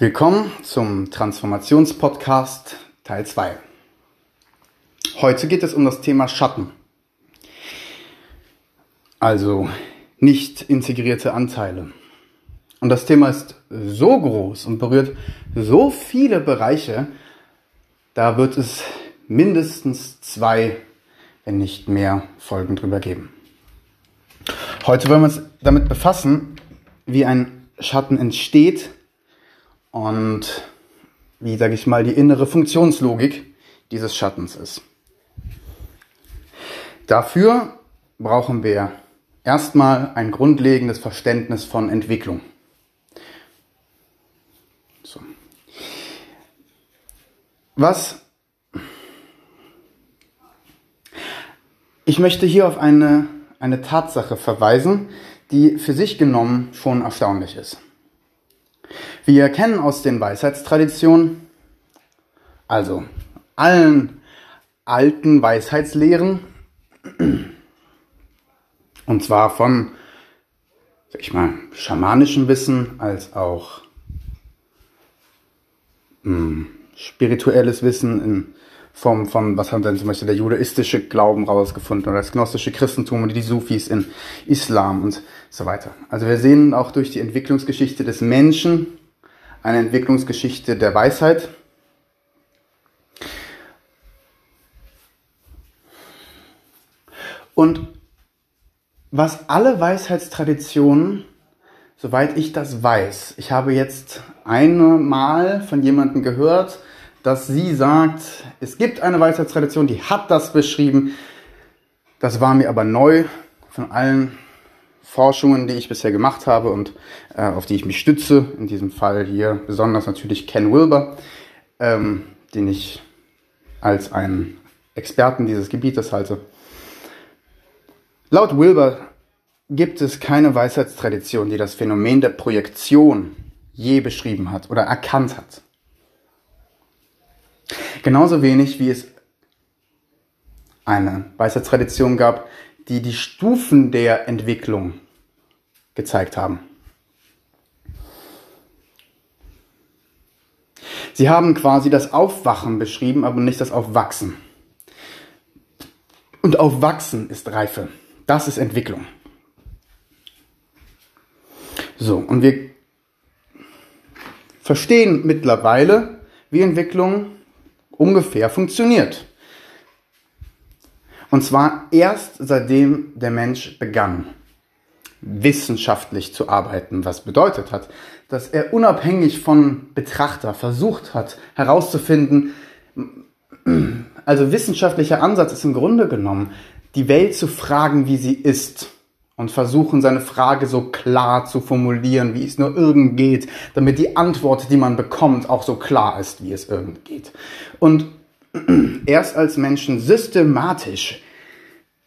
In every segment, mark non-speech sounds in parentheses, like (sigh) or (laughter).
Willkommen zum Transformationspodcast Teil 2. Heute geht es um das Thema Schatten. Also nicht integrierte Anteile. Und das Thema ist so groß und berührt so viele Bereiche, da wird es mindestens zwei, wenn nicht mehr, Folgen drüber geben. Heute wollen wir uns damit befassen, wie ein Schatten entsteht und wie, sage ich mal, die innere Funktionslogik dieses Schattens ist. Dafür brauchen wir erstmal ein grundlegendes Verständnis von Entwicklung. So. Was ich möchte hier auf eine, eine Tatsache verweisen, die für sich genommen schon erstaunlich ist. Wir kennen aus den Weisheitstraditionen, also allen alten Weisheitslehren, und zwar von, sag ich mal, schamanischem Wissen als auch mh, hm, spirituelles Wissen in Form von, was haben denn zum Beispiel der judaistische Glauben rausgefunden oder das gnostische Christentum und die Sufis in Islam und so weiter. Also wir sehen auch durch die Entwicklungsgeschichte des Menschen eine Entwicklungsgeschichte der Weisheit. Und was alle Weisheitstraditionen, soweit ich das weiß, ich habe jetzt einmal von jemandem gehört, dass sie sagt, es gibt eine Weisheitstradition, die hat das beschrieben. Das war mir aber neu von allen Forschungen, die ich bisher gemacht habe und äh, auf die ich mich stütze. In diesem Fall hier besonders natürlich Ken Wilber, ähm, den ich als einen Experten dieses Gebietes halte. Laut Wilber gibt es keine Weisheitstradition, die das Phänomen der Projektion je beschrieben hat oder erkannt hat. Genauso wenig wie es eine Weisheitstradition gab, die die Stufen der Entwicklung gezeigt haben. Sie haben quasi das Aufwachen beschrieben, aber nicht das Aufwachsen. Und Aufwachsen ist Reife. Das ist Entwicklung. So, und wir verstehen mittlerweile, wie Entwicklung ungefähr funktioniert. Und zwar erst seitdem der Mensch begann, wissenschaftlich zu arbeiten, was bedeutet hat, dass er unabhängig von Betrachter versucht hat herauszufinden, also wissenschaftlicher Ansatz ist im Grunde genommen, die Welt zu fragen, wie sie ist und versuchen, seine Frage so klar zu formulieren, wie es nur irgend geht, damit die Antwort, die man bekommt, auch so klar ist, wie es irgend geht. Und erst als Menschen systematisch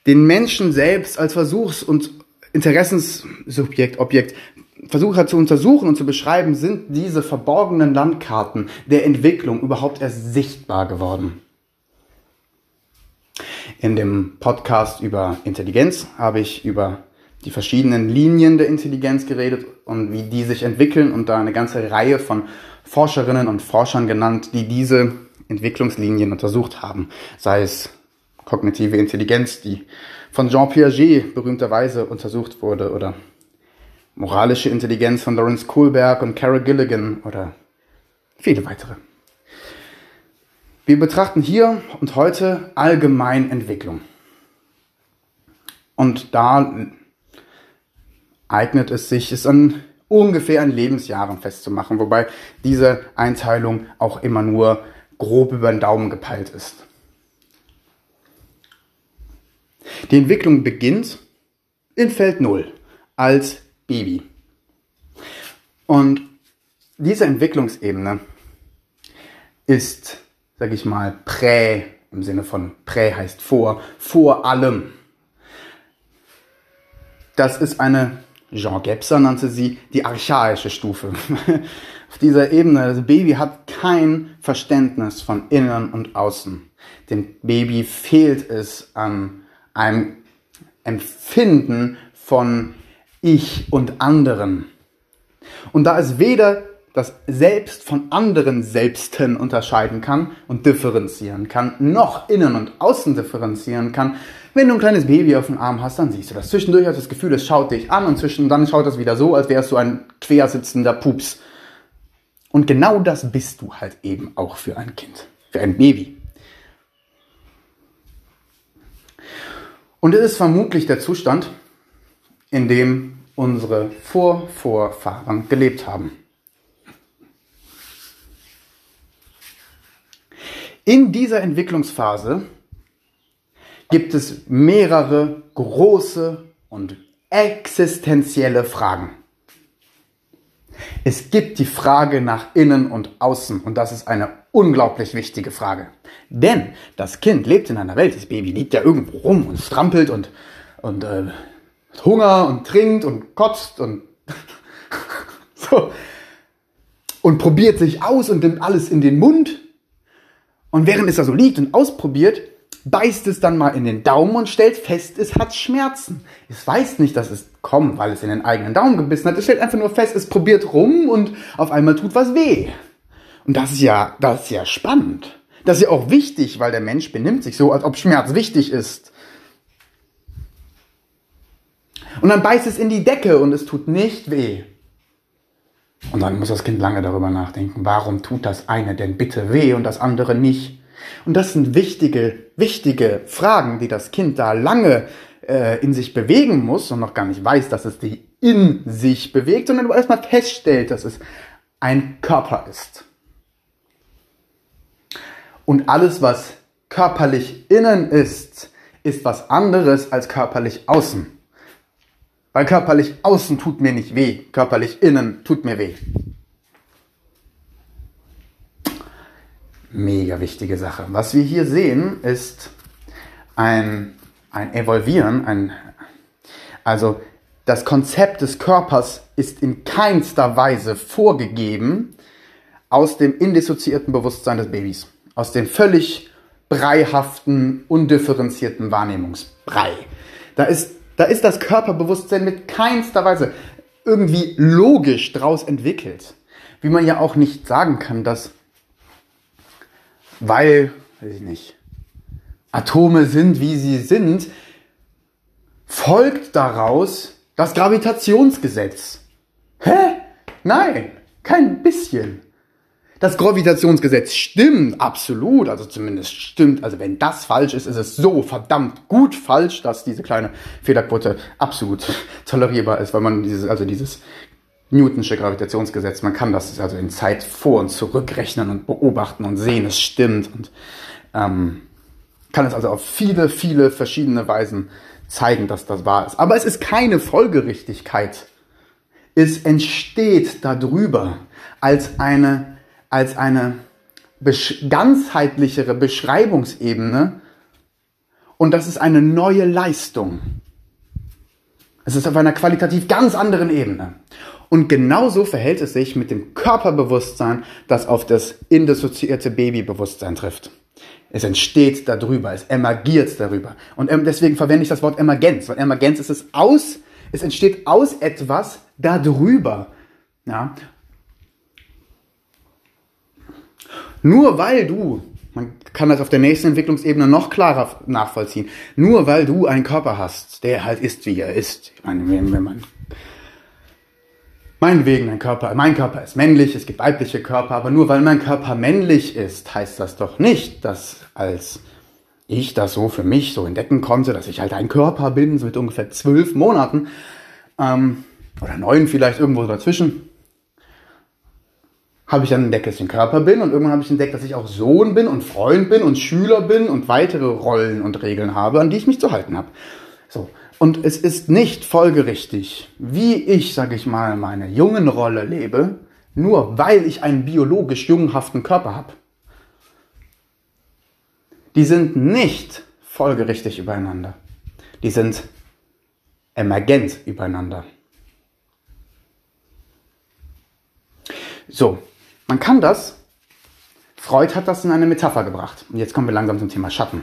den Menschen selbst als Versuchs- und Interessenssubjekt, Objekt versucht hat zu untersuchen und zu beschreiben, sind diese verborgenen Landkarten der Entwicklung überhaupt erst sichtbar geworden. In dem Podcast über Intelligenz habe ich über die verschiedenen Linien der Intelligenz geredet und wie die sich entwickeln und da eine ganze Reihe von Forscherinnen und Forschern genannt, die diese Entwicklungslinien untersucht haben. Sei es kognitive Intelligenz, die von Jean Piaget berühmterweise untersucht wurde, oder moralische Intelligenz von Lawrence Kohlberg und Carol Gilligan oder viele weitere. Wir betrachten hier und heute allgemein Entwicklung. Und da eignet es sich, es an ungefähr in Lebensjahren festzumachen, wobei diese Einteilung auch immer nur grob über den Daumen gepeilt ist. Die Entwicklung beginnt in Feld 0 als Baby. Und diese Entwicklungsebene ist, sage ich mal, prä, im Sinne von prä heißt vor, vor allem. Das ist eine Jean Gebser nannte sie die archaische Stufe. (laughs) Auf dieser Ebene, das Baby hat kein Verständnis von Innen und Außen. Dem Baby fehlt es an einem Empfinden von Ich und anderen. Und da es weder das Selbst von anderen Selbsten unterscheiden kann und differenzieren kann, noch innen und außen differenzieren kann. Wenn du ein kleines Baby auf dem Arm hast, dann siehst du das. Zwischendurch hast du das Gefühl, es schaut dich an und zwischen dann schaut es wieder so, als wärst du ein quersitzender Pups. Und genau das bist du halt eben auch für ein Kind, für ein Baby. Und es ist vermutlich der Zustand, in dem unsere Vorvorfahren gelebt haben. In dieser Entwicklungsphase gibt es mehrere große und existenzielle Fragen. Es gibt die Frage nach innen und außen und das ist eine unglaublich wichtige Frage. Denn das Kind lebt in einer Welt, das Baby liegt ja irgendwo rum und strampelt und, und äh, Hunger und trinkt und kotzt und (laughs) so und probiert sich aus und nimmt alles in den Mund und während es da so liegt und ausprobiert, beißt es dann mal in den Daumen und stellt fest, es hat Schmerzen. Es weiß nicht, dass es kommt, weil es in den eigenen Daumen gebissen hat. Es stellt einfach nur fest, es probiert rum und auf einmal tut was weh. Und das ist ja, das ist ja spannend. Das ist ja auch wichtig, weil der Mensch benimmt sich so, als ob Schmerz wichtig ist. Und dann beißt es in die Decke und es tut nicht weh. Und dann muss das Kind lange darüber nachdenken, warum tut das eine denn bitte weh und das andere nicht? Und das sind wichtige, wichtige Fragen, die das Kind da lange äh, in sich bewegen muss und noch gar nicht weiß, dass es die in sich bewegt, sondern erstmal feststellt, dass es ein Körper ist. Und alles, was körperlich innen ist, ist was anderes als körperlich außen. Weil körperlich außen tut mir nicht weh, körperlich innen tut mir weh. Mega wichtige Sache. Was wir hier sehen, ist ein, ein Evolvieren, ein, also das Konzept des Körpers ist in keinster Weise vorgegeben aus dem indissoziierten Bewusstsein des Babys, aus dem völlig breihaften, undifferenzierten Wahrnehmungsbrei. Da ist da ist das Körperbewusstsein mit keinster Weise irgendwie logisch draus entwickelt. Wie man ja auch nicht sagen kann, dass, weil, weiß ich nicht, Atome sind, wie sie sind, folgt daraus das Gravitationsgesetz. Hä? Nein, kein bisschen. Das Gravitationsgesetz stimmt absolut, also zumindest stimmt, also wenn das falsch ist, ist es so verdammt gut falsch, dass diese kleine Fehlerquote absolut tolerierbar ist, weil man dieses, also dieses Newtonsche Gravitationsgesetz, man kann das also in Zeit vor und zurückrechnen und beobachten und sehen, es stimmt und ähm, kann es also auf viele, viele verschiedene Weisen zeigen, dass das wahr ist. Aber es ist keine Folgerichtigkeit. Es entsteht darüber als eine als eine ganzheitlichere Beschreibungsebene und das ist eine neue Leistung. Es ist auf einer qualitativ ganz anderen Ebene. Und genauso verhält es sich mit dem Körperbewusstsein, das auf das indissoziierte Babybewusstsein trifft. Es entsteht darüber, es emergiert darüber. Und ähm, deswegen verwende ich das Wort Emergenz, weil Emergenz ist es aus, es entsteht aus etwas darüber. Ja? Nur weil du, man kann das auf der nächsten Entwicklungsebene noch klarer nachvollziehen, nur weil du einen Körper hast, der halt ist, wie er ist. Ich meine, wenn, man Meinetwegen, ein Körper, mein Körper ist männlich, es gibt weibliche Körper, aber nur weil mein Körper männlich ist, heißt das doch nicht, dass als ich das so für mich so entdecken konnte, dass ich halt ein Körper bin, so mit ungefähr zwölf Monaten, ähm, oder neun vielleicht irgendwo dazwischen, habe ich dann entdeckt, dass ich ein Körper bin und irgendwann habe ich entdeckt, dass ich auch Sohn bin und Freund bin und Schüler bin und weitere Rollen und Regeln habe, an die ich mich zu halten habe. Und es ist nicht folgerichtig, wie ich, sage ich mal, meine jungen Rolle lebe, nur weil ich einen biologisch jungenhaften Körper habe. Die sind nicht folgerichtig übereinander. Die sind emergent übereinander. So, man kann das, Freud hat das in eine Metapher gebracht. Und jetzt kommen wir langsam zum Thema Schatten.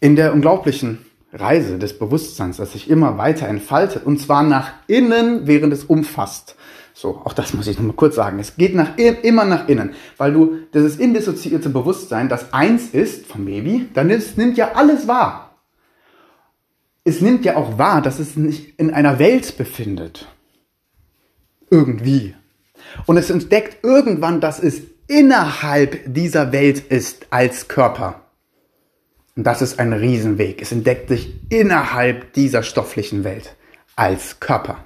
In der unglaublichen Reise des Bewusstseins, das sich immer weiter entfaltet und zwar nach innen, während es umfasst. So, auch das muss ich nochmal kurz sagen. Es geht nach, immer nach innen, weil du dieses indissoziierte Bewusstsein, das eins ist vom Baby, dann ist, nimmt ja alles wahr. Es nimmt ja auch wahr, dass es sich in einer Welt befindet. Irgendwie. Und es entdeckt irgendwann, dass es innerhalb dieser Welt ist als Körper. Und das ist ein Riesenweg. Es entdeckt sich innerhalb dieser stofflichen Welt als Körper.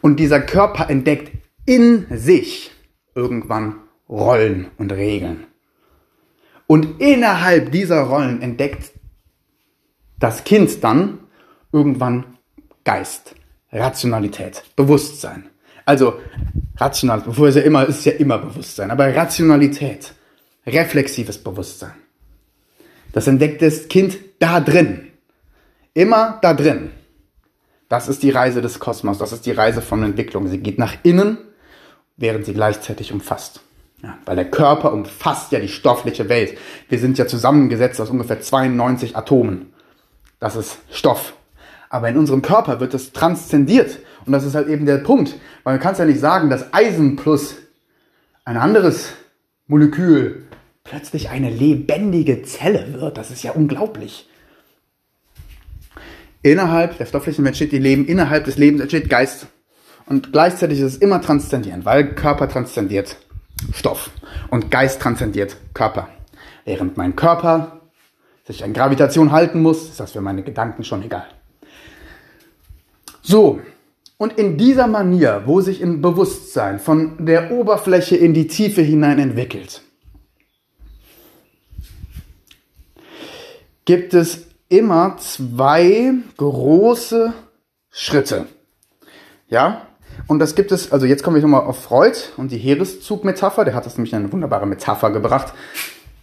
Und dieser Körper entdeckt in sich irgendwann Rollen und Regeln. Und innerhalb dieser Rollen entdeckt das Kind dann irgendwann Geist, Rationalität, Bewusstsein. Also rational, bevor es ja immer ist, ja immer Bewusstsein, aber Rationalität, reflexives Bewusstsein. Das entdeckt das Kind da drin. Immer da drin. Das ist die Reise des Kosmos, das ist die Reise von Entwicklung. Sie geht nach innen, während sie gleichzeitig umfasst. Ja, weil der Körper umfasst ja die stoffliche Welt. Wir sind ja zusammengesetzt aus ungefähr 92 Atomen. Das ist Stoff. Aber in unserem Körper wird es transzendiert. Und das ist halt eben der Punkt. Weil man kann es ja nicht sagen, dass Eisen plus ein anderes Molekül plötzlich eine lebendige Zelle wird. Das ist ja unglaublich. Innerhalb der stofflichen Welt steht die Leben, innerhalb des Lebens entsteht Geist. Und gleichzeitig ist es immer transzendierend, weil Körper transzendiert Stoff und Geist transzendiert Körper. Während mein Körper sich an Gravitation halten muss, ist das für meine Gedanken schon egal. So, und in dieser Manier, wo sich ein Bewusstsein von der Oberfläche in die Tiefe hinein entwickelt, gibt es immer zwei große Schritte. Ja? Und das gibt es, also jetzt komme ich nochmal auf Freud und die Heereszug-Metapher, der hat das nämlich eine wunderbare Metapher gebracht.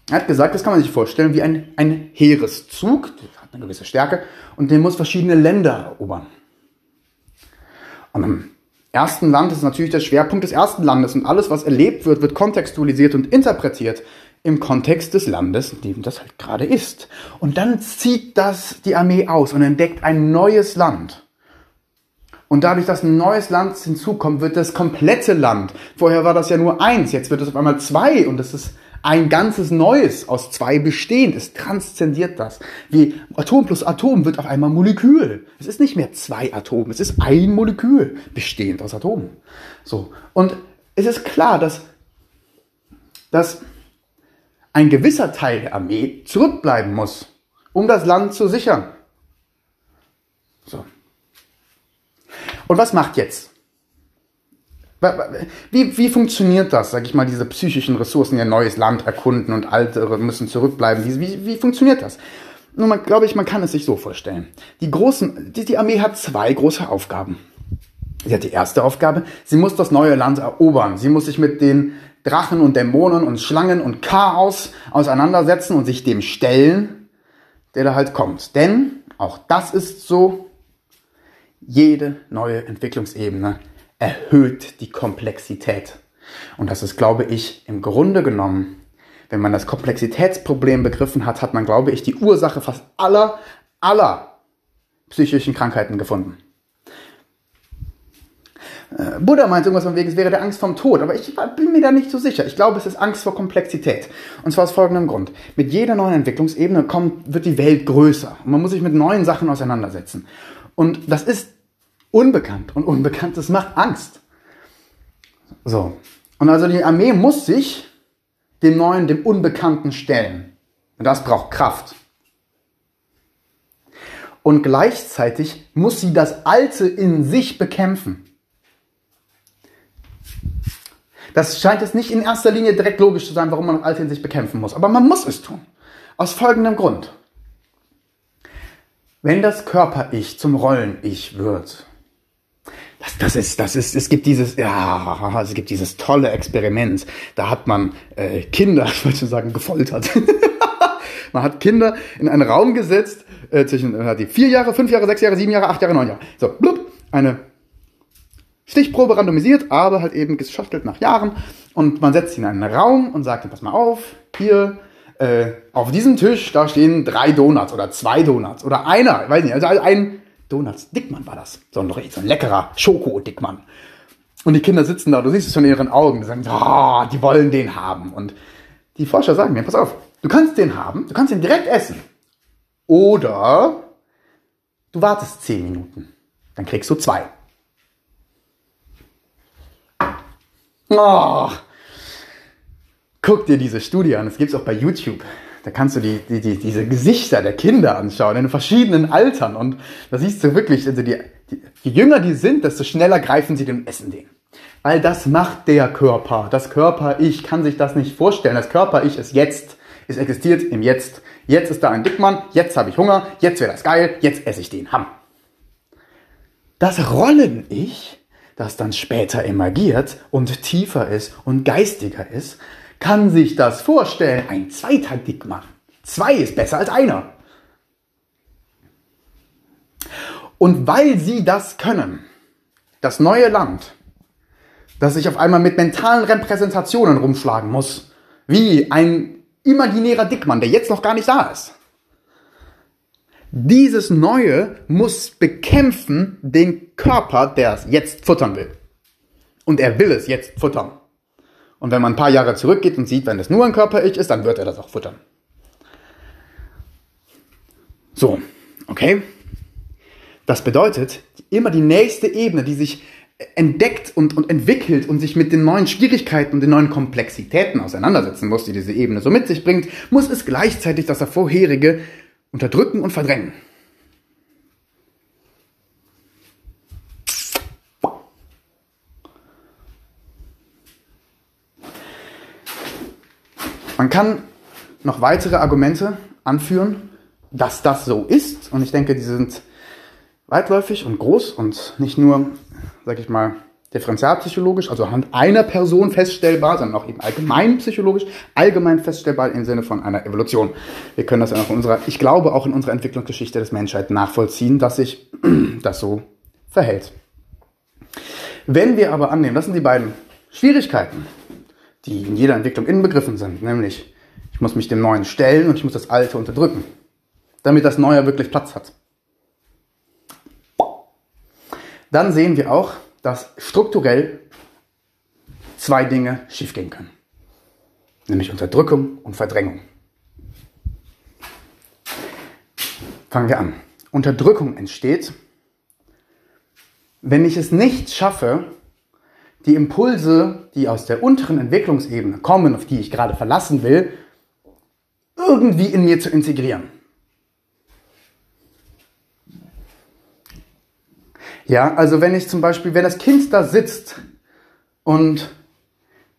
Er hat gesagt, das kann man sich vorstellen wie ein, ein Heereszug, der hat eine gewisse Stärke und der muss verschiedene Länder erobern. Im ersten Land ist natürlich der Schwerpunkt des ersten Landes und alles, was erlebt wird, wird kontextualisiert und interpretiert im Kontext des Landes, in dem das halt gerade ist. Und dann zieht das die Armee aus und entdeckt ein neues Land. Und dadurch, dass ein neues Land hinzukommt, wird das komplette Land. Vorher war das ja nur eins, jetzt wird es auf einmal zwei und es ist ein ganzes Neues aus zwei bestehend. Es transzendiert das. Wie Atom plus Atom wird auf einmal Molekül. Es ist nicht mehr zwei Atome, es ist ein Molekül bestehend aus Atomen. So. Und es ist klar, dass, dass ein gewisser Teil der Armee zurückbleiben muss, um das Land zu sichern. So. Und was macht jetzt? Wie, wie funktioniert das, sag ich mal, diese psychischen Ressourcen, ihr neues Land erkunden und alte müssen zurückbleiben? Wie, wie, wie funktioniert das? Nun, man, glaube ich, man kann es sich so vorstellen. Die, großen, die, die Armee hat zwei große Aufgaben. Sie hat die erste Aufgabe, sie muss das neue Land erobern. Sie muss sich mit den Drachen und Dämonen und Schlangen und Chaos auseinandersetzen und sich dem stellen, der da halt kommt. Denn, auch das ist so, jede neue Entwicklungsebene erhöht die Komplexität. Und das ist, glaube ich, im Grunde genommen, wenn man das Komplexitätsproblem begriffen hat, hat man, glaube ich, die Ursache fast aller, aller psychischen Krankheiten gefunden. Äh, Buddha meint irgendwas von wegen, es wäre der Angst vom Tod, aber ich bin mir da nicht so sicher. Ich glaube, es ist Angst vor Komplexität. Und zwar aus folgendem Grund. Mit jeder neuen Entwicklungsebene kommt, wird die Welt größer. Und man muss sich mit neuen Sachen auseinandersetzen. Und das ist unbekannt. Und Unbekanntes macht Angst. So. Und also die Armee muss sich dem Neuen, dem Unbekannten stellen. Und das braucht Kraft. Und gleichzeitig muss sie das Alte in sich bekämpfen. Das scheint jetzt nicht in erster Linie direkt logisch zu sein, warum man das Alte in sich bekämpfen muss. Aber man muss es tun. Aus folgendem Grund. Wenn das Körper-Ich zum Rollen-Ich wird, das, das ist, das ist, es gibt dieses, ja, es gibt dieses tolle Experiment. Da hat man äh, Kinder, (laughs) ich wollte schon sagen, gefoltert. (laughs) man hat Kinder in einen Raum gesetzt, äh, zwischen, äh, die vier Jahre, fünf Jahre, sechs Jahre, sieben Jahre, acht Jahre, neun Jahre. So, blub, eine Stichprobe randomisiert, aber halt eben geschachtelt nach Jahren. Und man setzt ihn in einen Raum und sagt, pass mal auf, hier, äh, auf diesem Tisch, da stehen drei Donuts oder zwei Donuts oder einer, weiß nicht, also ein Donuts, Dickmann war das. So ein, so ein leckerer Schoko-Dickmann. Und die Kinder sitzen da, du siehst es schon in ihren Augen, die sagen, oh, die wollen den haben. Und die Forscher sagen mir, pass auf, du kannst den haben, du kannst ihn direkt essen. Oder du wartest zehn Minuten, dann kriegst du zwei. Oh, guck dir diese Studie an, das gibt's auch bei YouTube. Da kannst du die, die, die, diese Gesichter der Kinder anschauen, in verschiedenen Altern. Und da siehst du wirklich, also die, die, je jünger die sind, desto schneller greifen sie den Essen den. Weil das macht der Körper. Das Körper-Ich kann sich das nicht vorstellen. Das Körper-Ich ist jetzt. Es existiert im Jetzt. Jetzt ist da ein Dickmann, jetzt habe ich Hunger, jetzt wäre das geil, jetzt esse ich den. Ham. Das Rollen-Ich, das dann später emergiert und tiefer ist und geistiger ist, kann sich das vorstellen. Ein zweiter Dickmann. Zwei ist besser als einer. Und weil sie das können, das neue Land, das sich auf einmal mit mentalen Repräsentationen rumschlagen muss, wie ein imaginärer Dickmann, der jetzt noch gar nicht da ist. Dieses Neue muss bekämpfen den Körper, der es jetzt futtern will. Und er will es jetzt futtern. Und wenn man ein paar Jahre zurückgeht und sieht, wenn es nur ein Körper-Ich ist, dann wird er das auch futtern. So, okay? Das bedeutet, immer die nächste Ebene, die sich entdeckt und, und entwickelt und sich mit den neuen Schwierigkeiten und den neuen Komplexitäten auseinandersetzen muss, die diese Ebene so mit sich bringt, muss es gleichzeitig das vorherige unterdrücken und verdrängen. Man kann noch weitere Argumente anführen, dass das so ist. Und ich denke, die sind weitläufig und groß und nicht nur, sag ich mal, differenzialpsychologisch, also anhand einer Person feststellbar, sondern auch eben allgemein psychologisch, allgemein feststellbar im Sinne von einer Evolution. Wir können das auch in unserer, ich glaube auch in unserer Entwicklungsgeschichte des Menschheit nachvollziehen, dass sich (clears throat) das so verhält. Wenn wir aber annehmen, das sind die beiden Schwierigkeiten, die in jeder Entwicklung inbegriffen sind, nämlich ich muss mich dem Neuen stellen und ich muss das Alte unterdrücken, damit das Neue wirklich Platz hat. Dann sehen wir auch, dass strukturell zwei Dinge schiefgehen können, nämlich Unterdrückung und Verdrängung. Fangen wir an. Unterdrückung entsteht, wenn ich es nicht schaffe, die Impulse, die aus der unteren Entwicklungsebene kommen, auf die ich gerade verlassen will, irgendwie in mir zu integrieren. Ja, also wenn ich zum Beispiel, wenn das Kind da sitzt und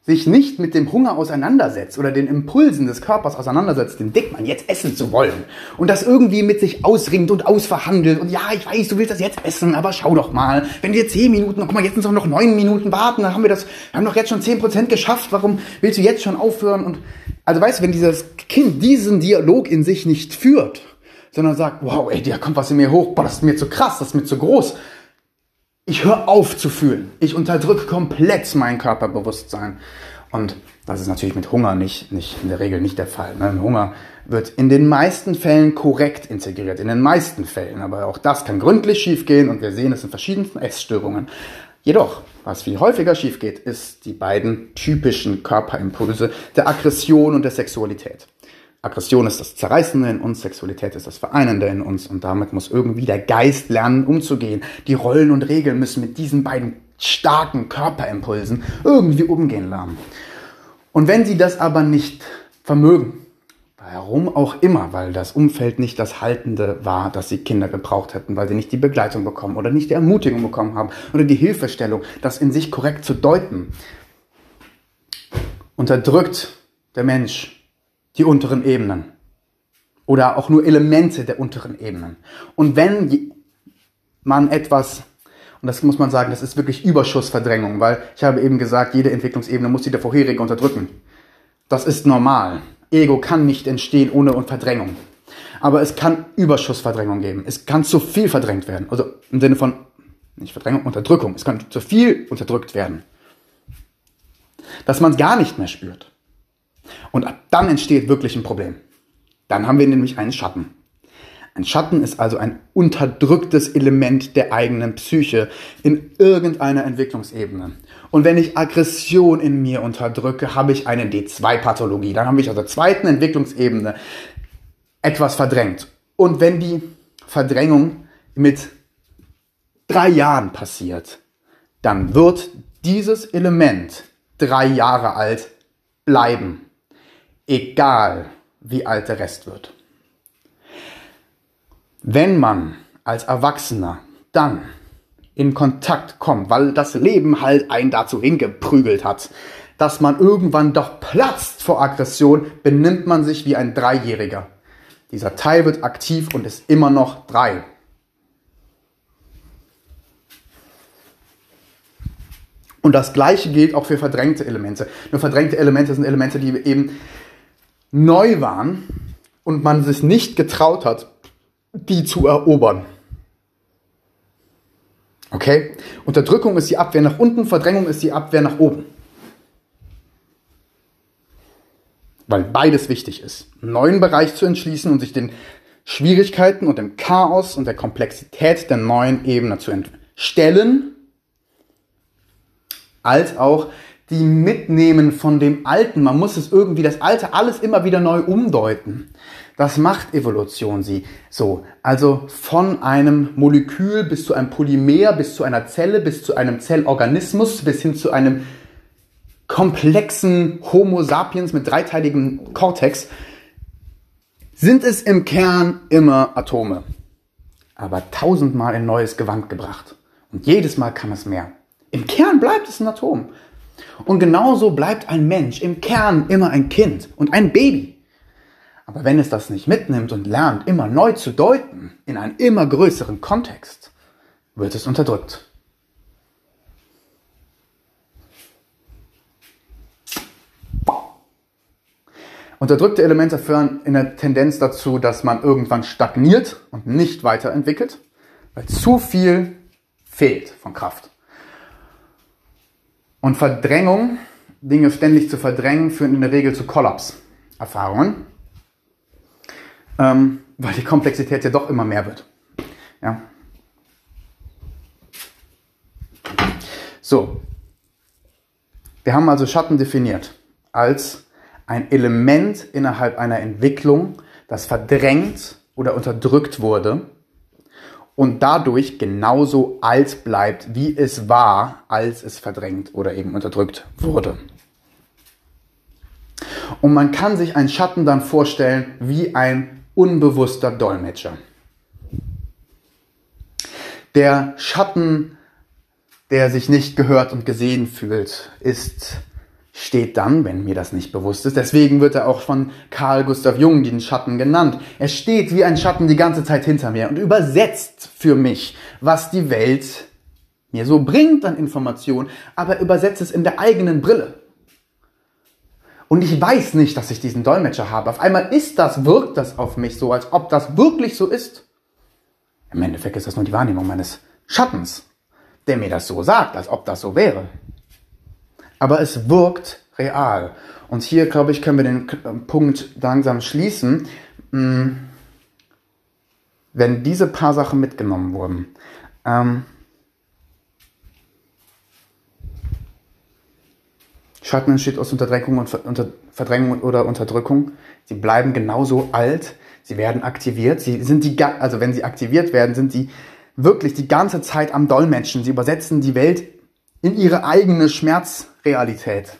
sich nicht mit dem Hunger auseinandersetzt oder den Impulsen des Körpers auseinandersetzt, den Dickmann jetzt essen zu wollen und das irgendwie mit sich ausringt und ausverhandelt und ja, ich weiß, du willst das jetzt essen, aber schau doch mal, wenn wir zehn Minuten, guck mal, jetzt sind es noch neun Minuten warten, dann haben wir das, wir haben doch jetzt schon zehn Prozent geschafft, warum willst du jetzt schon aufhören und, also weißt du, wenn dieses Kind diesen Dialog in sich nicht führt, sondern sagt, wow, ey, da kommt was in mir hoch, boah, das ist mir zu krass, das ist mir zu groß, ich höre auf zu fühlen. Ich unterdrücke komplett mein Körperbewusstsein. Und das ist natürlich mit Hunger nicht, nicht in der Regel nicht der Fall. Ne? Hunger wird in den meisten Fällen korrekt integriert, in den meisten Fällen. Aber auch das kann gründlich schiefgehen und wir sehen es in verschiedenen Essstörungen. Jedoch, was viel häufiger schief geht, ist die beiden typischen Körperimpulse der Aggression und der Sexualität. Aggression ist das Zerreißende in uns, Sexualität ist das Vereinende in uns und damit muss irgendwie der Geist lernen, umzugehen. Die Rollen und Regeln müssen mit diesen beiden starken Körperimpulsen irgendwie umgehen lernen. Und wenn sie das aber nicht vermögen, warum auch immer, weil das Umfeld nicht das Haltende war, dass sie Kinder gebraucht hätten, weil sie nicht die Begleitung bekommen oder nicht die Ermutigung bekommen haben oder die Hilfestellung, das in sich korrekt zu deuten, unterdrückt der Mensch die unteren Ebenen oder auch nur Elemente der unteren Ebenen. Und wenn man etwas, und das muss man sagen, das ist wirklich Überschussverdrängung, weil ich habe eben gesagt, jede Entwicklungsebene muss die der vorherige unterdrücken. Das ist normal. Ego kann nicht entstehen ohne Verdrängung. Aber es kann Überschussverdrängung geben. Es kann zu viel verdrängt werden. Also im Sinne von, nicht Verdrängung, Unterdrückung. Es kann zu viel unterdrückt werden. Dass man es gar nicht mehr spürt. Und ab dann entsteht wirklich ein Problem. Dann haben wir nämlich einen Schatten. Ein Schatten ist also ein unterdrücktes Element der eigenen Psyche in irgendeiner Entwicklungsebene. Und wenn ich Aggression in mir unterdrücke, habe ich eine D2-Pathologie. Dann habe ich auf der zweiten Entwicklungsebene etwas verdrängt. Und wenn die Verdrängung mit drei Jahren passiert, dann wird dieses Element drei Jahre alt bleiben. Egal wie alt der Rest wird. Wenn man als Erwachsener dann in Kontakt kommt, weil das Leben halt einen dazu hingeprügelt hat, dass man irgendwann doch platzt vor Aggression, benimmt man sich wie ein Dreijähriger. Dieser Teil wird aktiv und ist immer noch drei. Und das gleiche gilt auch für verdrängte Elemente. Nur verdrängte Elemente sind Elemente, die eben neu waren und man sich nicht getraut hat, die zu erobern. Okay? Unterdrückung ist die Abwehr nach unten, Verdrängung ist die Abwehr nach oben. Weil beides wichtig ist. Einen neuen Bereich zu entschließen und sich den Schwierigkeiten und dem Chaos und der Komplexität der neuen Ebene zu stellen, als auch die mitnehmen von dem Alten. Man muss es irgendwie, das Alte, alles immer wieder neu umdeuten. Das macht Evolution sie so. Also von einem Molekül bis zu einem Polymer, bis zu einer Zelle, bis zu einem Zellorganismus, bis hin zu einem komplexen Homo sapiens mit dreiteiligem Kortex, sind es im Kern immer Atome. Aber tausendmal in neues Gewand gebracht. Und jedes Mal kann es mehr. Im Kern bleibt es ein Atom. Und genauso bleibt ein Mensch im Kern immer ein Kind und ein Baby. Aber wenn es das nicht mitnimmt und lernt, immer neu zu deuten, in einen immer größeren Kontext, wird es unterdrückt. Unterdrückte Elemente führen in der Tendenz dazu, dass man irgendwann stagniert und nicht weiterentwickelt, weil zu viel fehlt von Kraft. Und Verdrängung, Dinge ständig zu verdrängen, führen in der Regel zu Kollaps-Erfahrungen ähm, weil die Komplexität ja doch immer mehr wird. Ja. So, wir haben also Schatten definiert als ein Element innerhalb einer Entwicklung, das verdrängt oder unterdrückt wurde und dadurch genauso alt bleibt, wie es war, als es verdrängt oder eben unterdrückt wurde. Und man kann sich einen Schatten dann vorstellen wie ein unbewusster Dolmetscher. Der Schatten, der sich nicht gehört und gesehen fühlt, ist steht dann, wenn mir das nicht bewusst ist. Deswegen wird er auch von Carl Gustav Jung den Schatten genannt. Er steht wie ein Schatten die ganze Zeit hinter mir und übersetzt für mich, was die Welt mir so bringt an Informationen, aber übersetzt es in der eigenen Brille. Und ich weiß nicht, dass ich diesen Dolmetscher habe. Auf einmal ist das, wirkt das auf mich so, als ob das wirklich so ist. Im Endeffekt ist das nur die Wahrnehmung meines Schattens, der mir das so sagt, als ob das so wäre. Aber es wirkt real. Und hier, glaube ich, können wir den Punkt langsam schließen. Hm, wenn diese paar Sachen mitgenommen wurden. Ähm, Schatten entsteht aus Unterdrückung und unter Verdrängung oder Unterdrückung. Sie bleiben genauso alt. Sie werden aktiviert. Sie sind die, also wenn sie aktiviert werden, sind sie wirklich die ganze Zeit am Dolmetschen. Sie übersetzen die Welt in ihre eigene Schmerzrealität.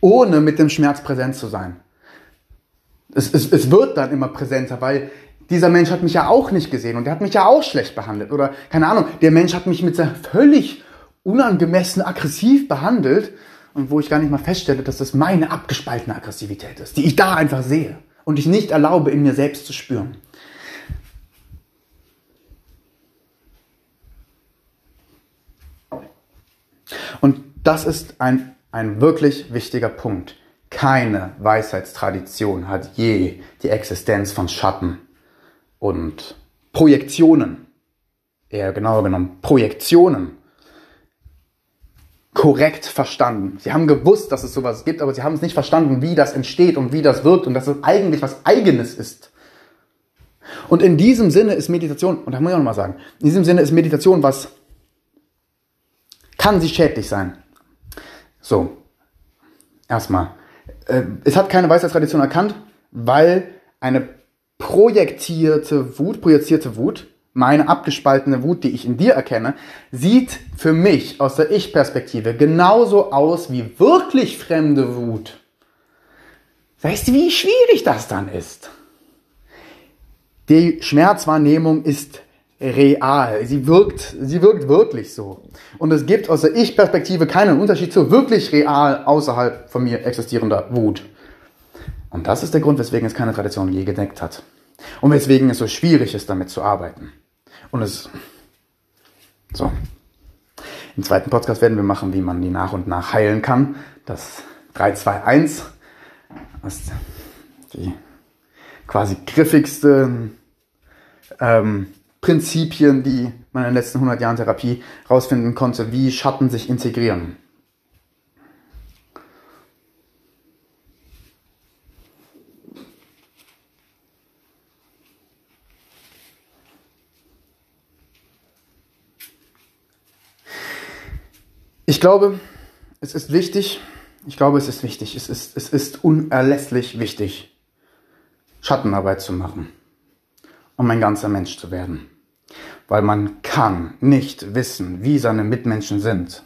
Ohne mit dem Schmerz präsent zu sein. Es, es, es wird dann immer präsenter, weil dieser Mensch hat mich ja auch nicht gesehen und der hat mich ja auch schlecht behandelt. Oder keine Ahnung, der Mensch hat mich mit völlig unangemessen aggressiv behandelt und wo ich gar nicht mal feststelle, dass das meine abgespaltene Aggressivität ist, die ich da einfach sehe und ich nicht erlaube, in mir selbst zu spüren. Und das ist ein, ein wirklich wichtiger Punkt. Keine Weisheitstradition hat je die Existenz von Schatten und Projektionen, eher genauer genommen Projektionen korrekt verstanden. Sie haben gewusst, dass es sowas gibt, aber sie haben es nicht verstanden, wie das entsteht und wie das wirkt und dass es eigentlich was Eigenes ist. Und in diesem Sinne ist Meditation, und da muss ich auch nochmal sagen, in diesem Sinne ist Meditation was, kann sie schädlich sein. So, erstmal. Äh, es hat keine Weisheitstradition erkannt, weil eine projektierte Wut, projizierte Wut, meine abgespaltene Wut, die ich in dir erkenne, sieht für mich aus der Ich-Perspektive genauso aus wie wirklich fremde Wut. Weißt du, wie schwierig das dann ist? Die Schmerzwahrnehmung ist real. Sie wirkt, sie wirkt wirklich so. Und es gibt aus der Ich-Perspektive keinen Unterschied zu wirklich real außerhalb von mir existierender Wut. Und das ist der Grund, weswegen es keine Tradition je gedeckt hat. Und weswegen es so schwierig ist, damit zu arbeiten. Und es, so. Im zweiten Podcast werden wir machen, wie man die nach und nach heilen kann. Das 3-2-1, was die quasi griffigste ähm, Prinzipien, die man in den letzten 100 Jahren Therapie herausfinden konnte, wie Schatten sich integrieren. Ich glaube, es ist wichtig, ich glaube, es ist wichtig, es ist, es ist unerlässlich wichtig, Schattenarbeit zu machen um ein ganzer Mensch zu werden. Weil man kann nicht wissen, wie seine Mitmenschen sind,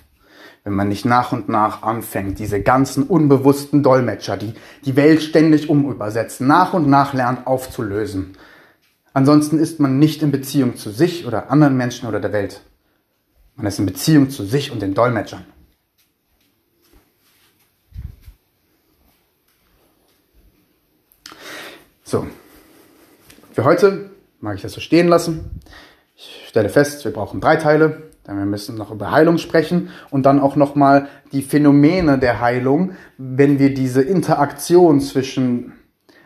wenn man nicht nach und nach anfängt, diese ganzen unbewussten Dolmetscher, die die Welt ständig umübersetzen, nach und nach lernt aufzulösen. Ansonsten ist man nicht in Beziehung zu sich oder anderen Menschen oder der Welt. Man ist in Beziehung zu sich und den Dolmetschern. So, für heute mag ich das so stehen lassen. Ich stelle fest, wir brauchen drei Teile. Dann wir müssen noch über Heilung sprechen und dann auch nochmal die Phänomene der Heilung, wenn wir diese Interaktion zwischen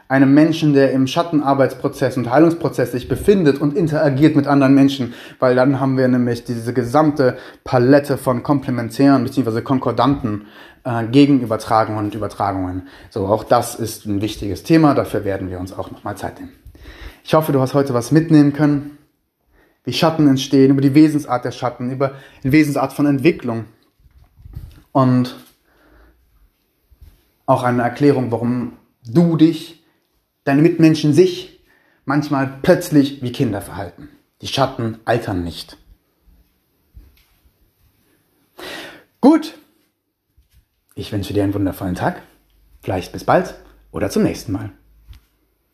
einem Menschen, der im Schattenarbeitsprozess und Heilungsprozess sich befindet und interagiert mit anderen Menschen, weil dann haben wir nämlich diese gesamte Palette von komplementären bzw. konkordanten äh, Gegenübertragungen und Übertragungen. So, auch das ist ein wichtiges Thema, dafür werden wir uns auch nochmal Zeit nehmen. Ich hoffe, du hast heute was mitnehmen können, wie Schatten entstehen, über die Wesensart der Schatten, über die Wesensart von Entwicklung und auch eine Erklärung, warum du dich, deine Mitmenschen sich manchmal plötzlich wie Kinder verhalten. Die Schatten altern nicht. Gut, ich wünsche dir einen wundervollen Tag. Vielleicht bis bald oder zum nächsten Mal.